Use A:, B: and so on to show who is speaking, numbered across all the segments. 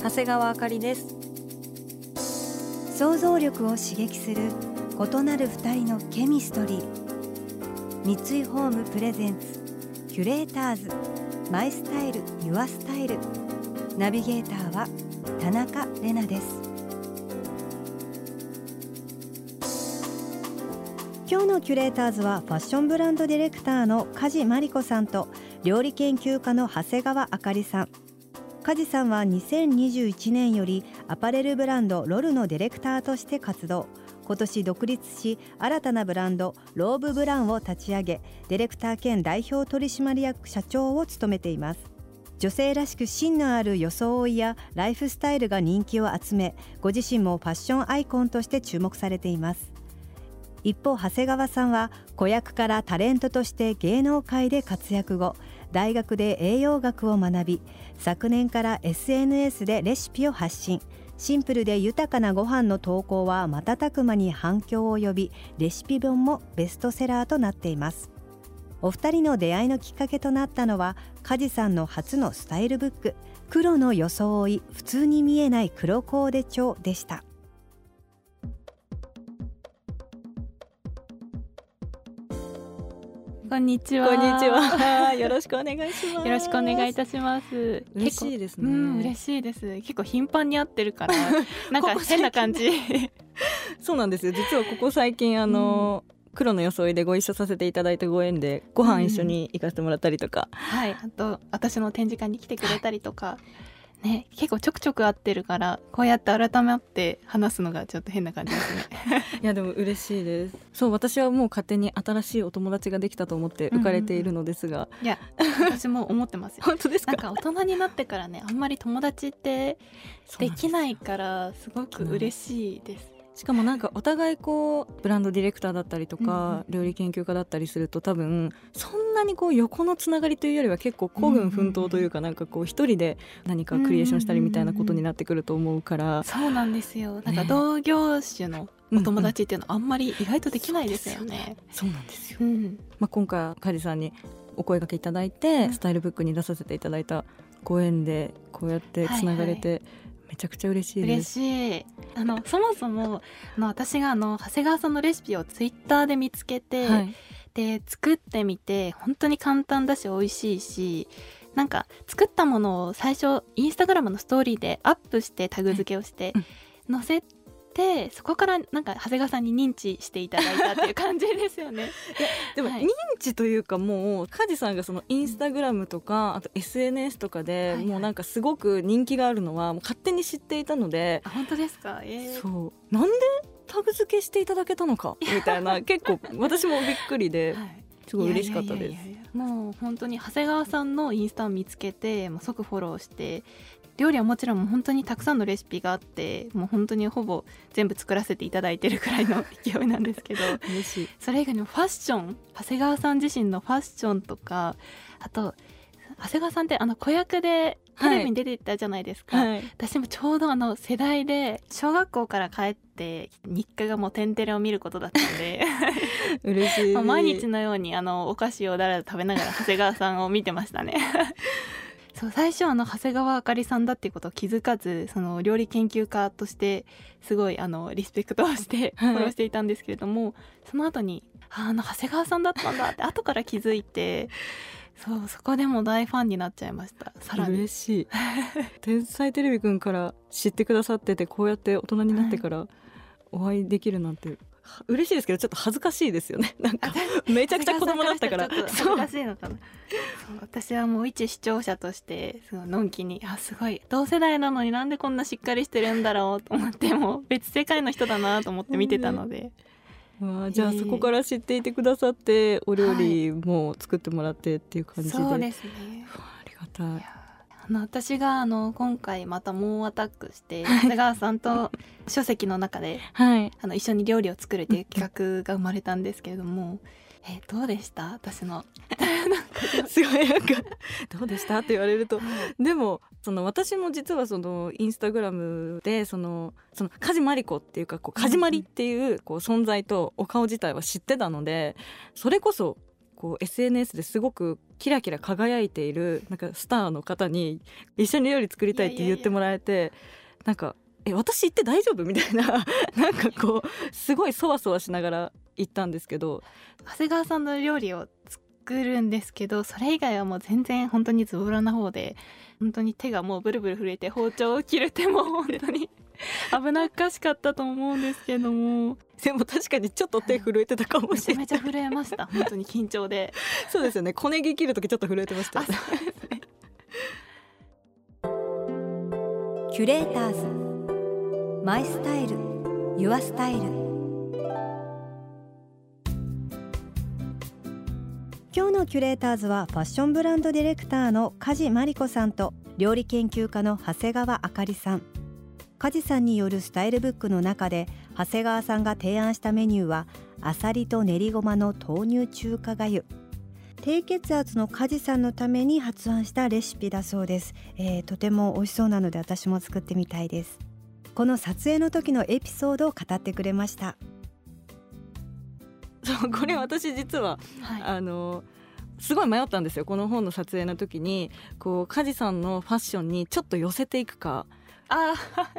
A: 長谷川あかりです。
B: 想像力を刺激する異なる二人のケミストリー。三井ホームプレゼンツキュレーターズ。マイスタイルユアスタイル。ナビゲーターは田中れなです。今日のキュレーターズはファッションブランドディレクターの梶真理子さんと料理研究家の長谷川あかりさん。梶さんは2021年よりアパレルブランドロルのディレクターとして活動。今年独立し新たなブランドローブブランを立ち上げディレクター兼代表取締役社長を務めています。女性らしく芯のある装いやライフスタイルが人気を集めご自身もファッションアイコンとして注目されています。一方長谷川さんは子役からタレントとして芸能界で活躍後大学で栄養学を学び昨年から SNS でレシピを発信。シンプルで豊かなご飯の投稿は瞬く間に反響を呼びレシピ本もベストセラーとなっています。お二人の出会いのきっかけとなったのは梶さんの初のスタイルブック黒の装い普通に見えない黒コーデ帳でした。
C: んにちは。
A: こんにちは。よろしくお願いします。
C: よろしくお願いいたします。
A: 嬉しいですね。
C: うん、嬉しいです。結構頻繁に会ってるから、なんか変な感じ。
A: そうなんですよ。実はここ最近あの、うん、黒の装いでご一緒させていただいたご縁でご飯一緒に行かせてもらったりとか、
C: うん、はい。あと私の展示会に来てくれたりとか。ね、結構ちょくちょく会ってるからこうやって改めて話すのがちょっと変な感じですね。
A: いやでも嬉しいです。そう私はもう勝手に新しいお友達ができたと思って浮かれているのですが、
C: うん、いや私も思ってますよ。
A: 本当ですか？
C: なんか大人になってからねあんまり友達ってできないからすごく嬉しいです
A: しかもなんかお互いこうブランドディレクターだったりとか、料理研究家だったりすると多分そんなにこう横のつながりというよりは結構孤軍奮闘というかなんかこう一人で何かクリエーションしたりみたいなことになってくると思うから、
C: そうなんですよ。なんか同業種のお友達っていうのはあんまり意外とできないですよね。
A: そうなんですよ、うん、まあ、今回梶さんにお声掛けいただいて、うん、スタイルブックに出させていただいたご縁でこうやってつながれて、はいはいめちゃくちゃ嬉しい
C: 嬉しい。あのそもそもあの私があの長谷川さんのレシピをツイッターで見つけて、はい、で作ってみて本当に簡単だし美味しいしなんか作ったものを最初インスタグラムのストーリーでアップしてタグ付けをして載せてそこからなんか長谷川さんに認知していただいたっていう感じですよね。
A: でも認知というかもう梶さんがそのインスタグラムとかあと SNS とかでもうなんかすごく人気があるのはもう勝手に知っていたので。
C: 本当ですか、え
A: ー、そう。なんでタグ付けしていただけたのか？みたいな。結構私もびっくりで。はい。すごい嬉しかったです。
C: もう本当に長谷川さんのインスタを見つけてもう即フォローして料理はもちろん本当にたくさんのレシピがあってもう本当にほぼ全部作らせていただいてるくらいの勢いなんですけど それ以外にもファッション長谷川さん自身のファッションとかあと長谷川さんってあの子役でテレビに出てたじゃないですか、はい。はい、私もちょうどあの世代で小学校から帰って日課がもう「天てれ」を見ることだったんで。
A: 嬉しい。
C: 毎日のようにあのお菓子をだらだら食べながら長谷川さんを見てましたねそう最初あの長谷川あかりさんだっていうことを気づかずその料理研究家としてすごいあのリスペクトをして フォローしていたんですけれども、はい、その後にあの長谷川さんだったんだって 後から気づいてそうそこでも大ファンになっちゃいました。さらに。
A: 嬉しい。天才テレビくんから知ってくださっててこうやって大人になってからお会いできるなんて、はい嬉しいですけどちょっと恥ずかしいですよね。なんかめちゃくちゃ子供だったから。
C: 恥ずかしいのかな私はもう一視聴者としてすごいのんきにあすごい同世代なのになんでこんなしっかりしてるんだろうと思っても別世界の人だなと思って見てたので。
A: わあじゃあそこから知っていてくださってお料理も作ってもらってっていう感じで、
C: そうですね。
A: ありがたい
C: あの私があの今回また猛アタックして長谷川さんと書籍の中で
A: はい。
C: あの一緒に料理を作るという企画が生まれたんですけれども、えどうでした？私の。
A: すごいなんかどうでした？って言われるとでもその私も実はそのインスタグラムでそのその梶真理子っていうかこう梶まりっていうこう存在とお顔自体は知ってたのでそれこそこう SNS ですごくキラキラ輝いているなんかスターの方に一緒に料理作りたいって言ってもらえてなんかえ私行って大丈夫みたいな なんかこうすごいそわそわしながら行ったんですけど。
C: 長谷川さんの料理を作るんですけどそれ以外はもう全然本当にズボラな方で本当に手がもうブルブル震えて包丁を切る手も本当に 危なっかしかったと思うんですけども。
A: でも確かにちょっと手震えてたかも
C: め
A: しれない。
C: ちゃめちゃ震えました。本当に緊張で。
A: そうですよね。小ネギ切る時ちょっと震えてました。
C: ね
B: キュレーターズマイスタイルユアスタイル。今日のキュレーターズはファッションブランドディレクターの梶真理子さんと料理研究家の長谷川あかりさん梶さんによるスタイルブックの中で長谷川さんが提案したメニューはアサリと練りごまの豆乳中華がゆ低血圧の梶さんのために発案したレシピだそうです、えーとても美味しそうなので私も作ってみたいです。この撮影の時のエピソードを語ってくれました。
A: そうこれ私実は
C: はい。
A: あのすごい迷ったんですよ。この本の撮影の時にこう梶さんのファッションにちょっと寄せていくか
C: あ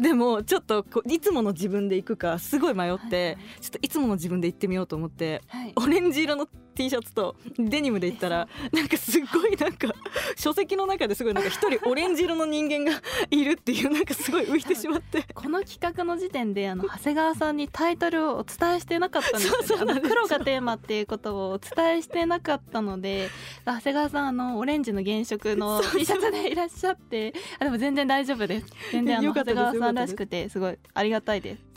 A: でもちょっとこういつもの自分で行くかすごい迷っ
C: ー
A: て、ちょっといつもの自分で行ってみようと思って
C: はい、はい。
A: オレンジ色の T シャツとデニムで行ったら なんかすごいなんか書籍の中ですごいなんか一人オレンジ色の人間がいるっていうなんかすごい浮いてしまって。
C: この企画の時点であの長谷川さんにタイトルをお伝えしてなかったんですよ、ね、
A: そうそうなんです。
C: あの黒がテーマっていうことをお伝えしてなかったので長谷川さんあのオレンジの原色の T シャツでいらっしゃってあでも全然大丈夫です。全然あの長谷川さんらしくてすごいありがたいです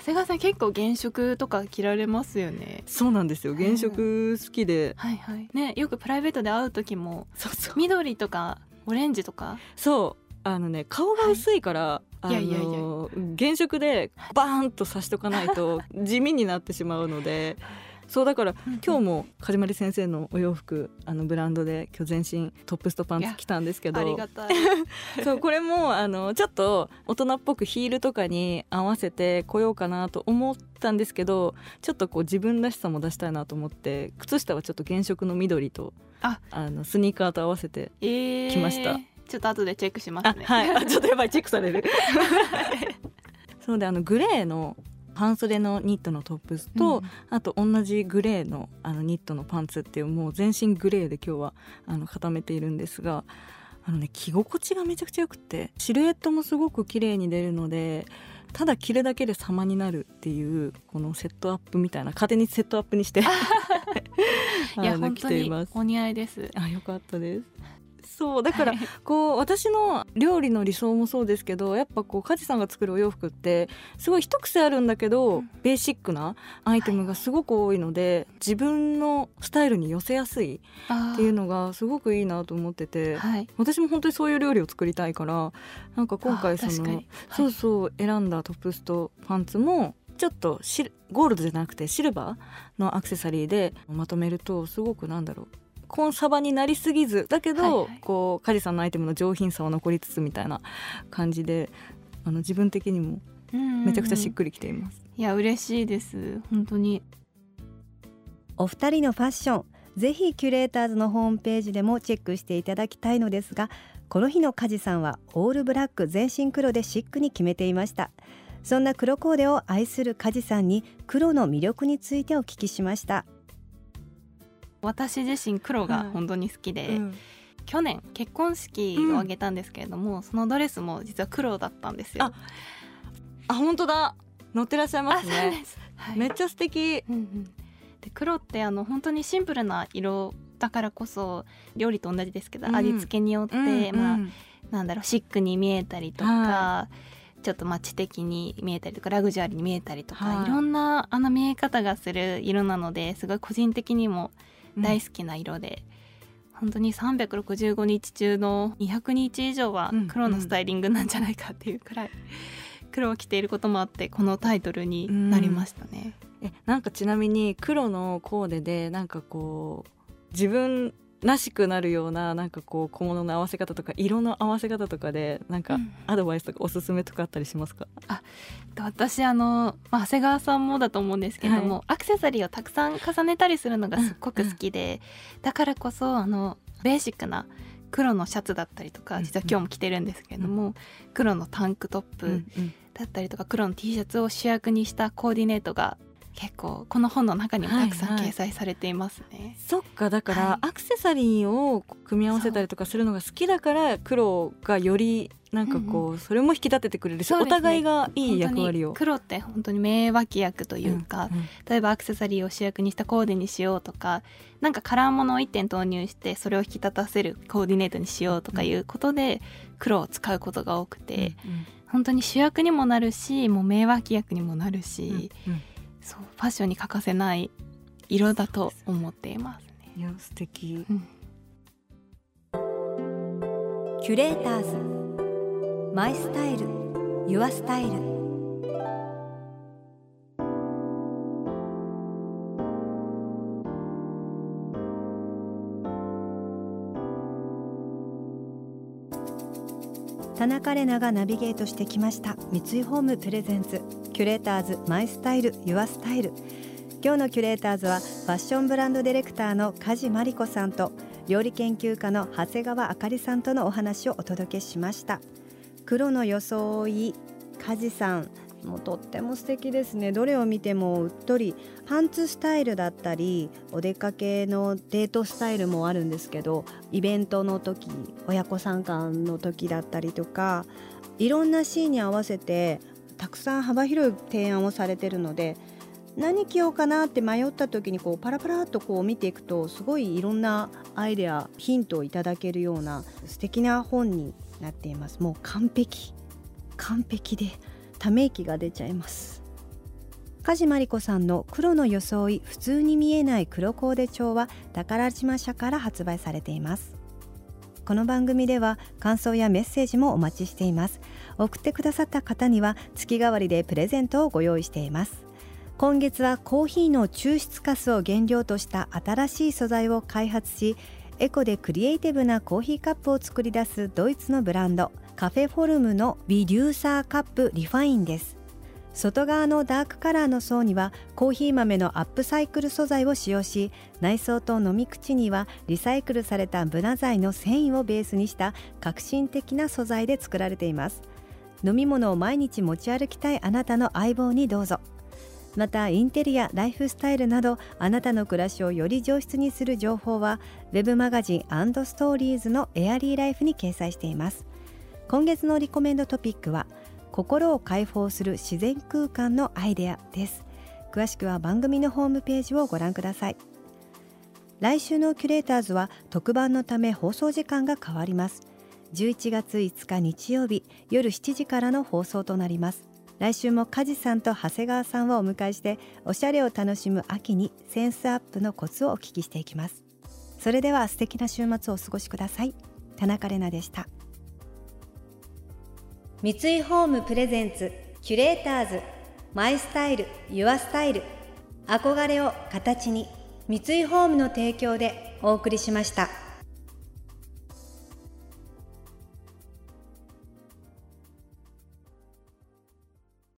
C: 長谷川さん結構原色とか着られますよね。
A: そうなんですよ。原色好きで、
C: はいはい。ねよくプライベートで会う時も
A: そうそう。
C: 緑とかオレンジとか。
A: そう。あのね顔が薄いから、
C: い。いやいやいや
A: あの原色でバーンとさしとかないと地味になってしまうのでそうだから今日も梶まり先生のお洋服あのブランドで今日全身トップスとパンツ着たんですけど。
C: ありがたい。
A: そうこれもあのちょっと大人っぽくヒールとかに合わせてこようかなと思ったんですけどちょっとこう自分らしさも出したいなと思って靴下はちょっと原色の緑と
C: あ。
A: のスニーカーと合わせて
C: えー。
A: 来ました。
C: ちょっと後でチェックしま
A: あ
C: すね。
A: はい。あちょっとやばいチェックされる。そうであのグレーの半袖のニットのトップスと、あと同じグレーのあのニットのパンツっていうもう全身グレーで今日はあの固めているんですがあのね着心地がめちゃくちゃよくてシルエットもすごく綺麗に出るのでただ着るだけで様になるっていうこのセットアップみたいな勝手にセットアップにして
C: いや本当にお似合いです。
A: あよかったですそう。だから
C: はい。
A: こう私の料理の理想もそうですけどやっぱこう梶さんが作るお洋服ってすごい一癖あるんだけど、
C: うん。
A: ベーシックなアイテムがすごく多いので、自分のスタイルに寄せやすいっていうのがすごくいいなと思ってて、
C: はい。
A: 私も本当にそういう料理を作りたいからなんか今回その、そうそう選んだトップスとパンツもちょっとシルゴールドじゃなくてシルバーのアクセサリーでまとめるとすごくなんだろうコンサバになりすぎずだけど、
C: はいはい。
A: こうカジさんのアイテムの上品さは残りつつみたいな感じであの自分的にもめちゃくちゃしっくりきています。
C: いや嬉しいです。本当に。
B: お二人のファッションぜひキュレーターズのホームページでもチェックしていただきたいのですがこの日の梶さんはオールブラック全身黒でシックに決めていました。そんな黒コーデを愛する梶さんに黒の魅力についてお聞きしました
C: 私自身黒が本当に好きで、
A: うん。
C: 去年結婚式を挙げたんですけれども、そのドレスも実は黒だったんですよ。
A: ああ本当だ。乗ってらっしゃいますね。
C: です、はい。
A: めっちゃ素敵。
C: うんうん。で黒ってあの本当にシンプルな色だからこそ料理と同じですけど、
A: うん。
C: 味付けによって、
A: うん
C: まあ
A: うん。
C: なんだろうシックに見えたりとか、
A: は
C: ちょっとまあ知的に見えたりとかラグジュアリーに見えたりとか、
A: はい。
C: い、ろんなあの見え方がする色なのですごい個人的にも大好きな色で、本当に365日中の200日以上は黒のスタイリングなんじゃないかっていうくらい、黒を着ていることもあってこのタイトルになりましたね。
A: えなんかちなみに黒のコーデでなんかこう自分らしくなるようななんかこう小物の合わせ方とか色の合わせ方とかでなんかアドバイスとかおすすめとかあったりしますか、
C: うん、あ私あの、まあ、長谷川さんもだと思うんですけども、はい、アクセサリーをたくさん重ねたりするのがすっごく好きで、うん、だからこそあのベーシックな黒のシャツだったりとか実は今日も着てるんですけれども、うん、黒のタンクトップだったりとか黒の T シャツを主役にしたコーディネートが結構この本の中にもたくさん掲載されていますね。はいはい、
A: そっかだから、アクセサリーを組み合わせたりとかするのが好きだから黒がよりなんかこう、それも引き立ててくれる。し、ね、お互いがいい役割を。
C: 黒って本当に名脇役というか、うんうん、例えばアクセサリーを主役にしたコーデにしようとかなんかカラーものを1点投入してそれを引き立たせるコーディネートにしようとかいうことで黒を使うことが多くて、うんうん、本当に主役にもなるしもう名脇役にもなるし、うんうん、そうファッションに欠かせない色だと思っていますね。
A: いや素敵、
B: うん、キュレーターズ。マイスタイル。ユアスタイル。田中玲奈がナビゲートしてきました。三井ホームプレゼンツキュレーターズマイスタイルユアスタイル。今日のキュレーターズはファッションブランドディレクターの梶真理子さんと料理研究家の長谷川あかりさんとのお話をお届けしました。黒の装い梶さん。もうとっても素敵ですね。どれを見てもうっとりパンツスタイルだったりお出かけのデートスタイルもあるんですけどイベントの時親子参観の時だったりとかいろんなシーンに合わせてたくさん幅広い提案をされてるので何着ようかなって迷った時にこうパラパラっとこう見ていくとすごいいろんなアイデアヒントをいただけるような素敵な本になっています。もう完璧。完璧でため息が出ちゃいます。梶真理子さんの黒の装い普通に見えない黒コーデ帳は宝島社から発売されています。この番組では感想やメッセージもお待ちしています。送ってくださった方には月替わりでプレゼントをご用意しています。今月はコーヒーの抽出カスを原料とした新しい素材を開発しエコでクリエイティブなコーヒーカップを作り出すドイツのブランド Kaffeeform のビデューサーカップリファインです。外側のダークカラーの層にはコーヒー豆のアップサイクル素材を使用し内装と飲み口にはリサイクルされたブナ材の繊維をベースにした革新的な素材で作られています。飲み物を毎日持ち歩きたいあなたの相棒にどうぞ。またインテリアライフスタイルなどあなたの暮らしをより上質にする情報は Web マガジンストーリーズのエアリーライフに掲載しています。今月のリコメンドトピックは心を解放する自然空間のアイデアです。詳しくは番組のホームページをご覧ください。来週のキュレーターズは特番のため放送時間が変わります。11月5日日曜日夜7時からの放送となります。来週も梶さんと長谷川さんをお迎えしておしゃれを楽しむ秋にセンスアップのコツをお聞きしていきます。それでは素敵な週末をお過ごしください。田中れなでした。三井ホームプレゼンツキュレーターズマイスタイルユアスタイル。憧れを形に三井ホームの提供でお送りしました。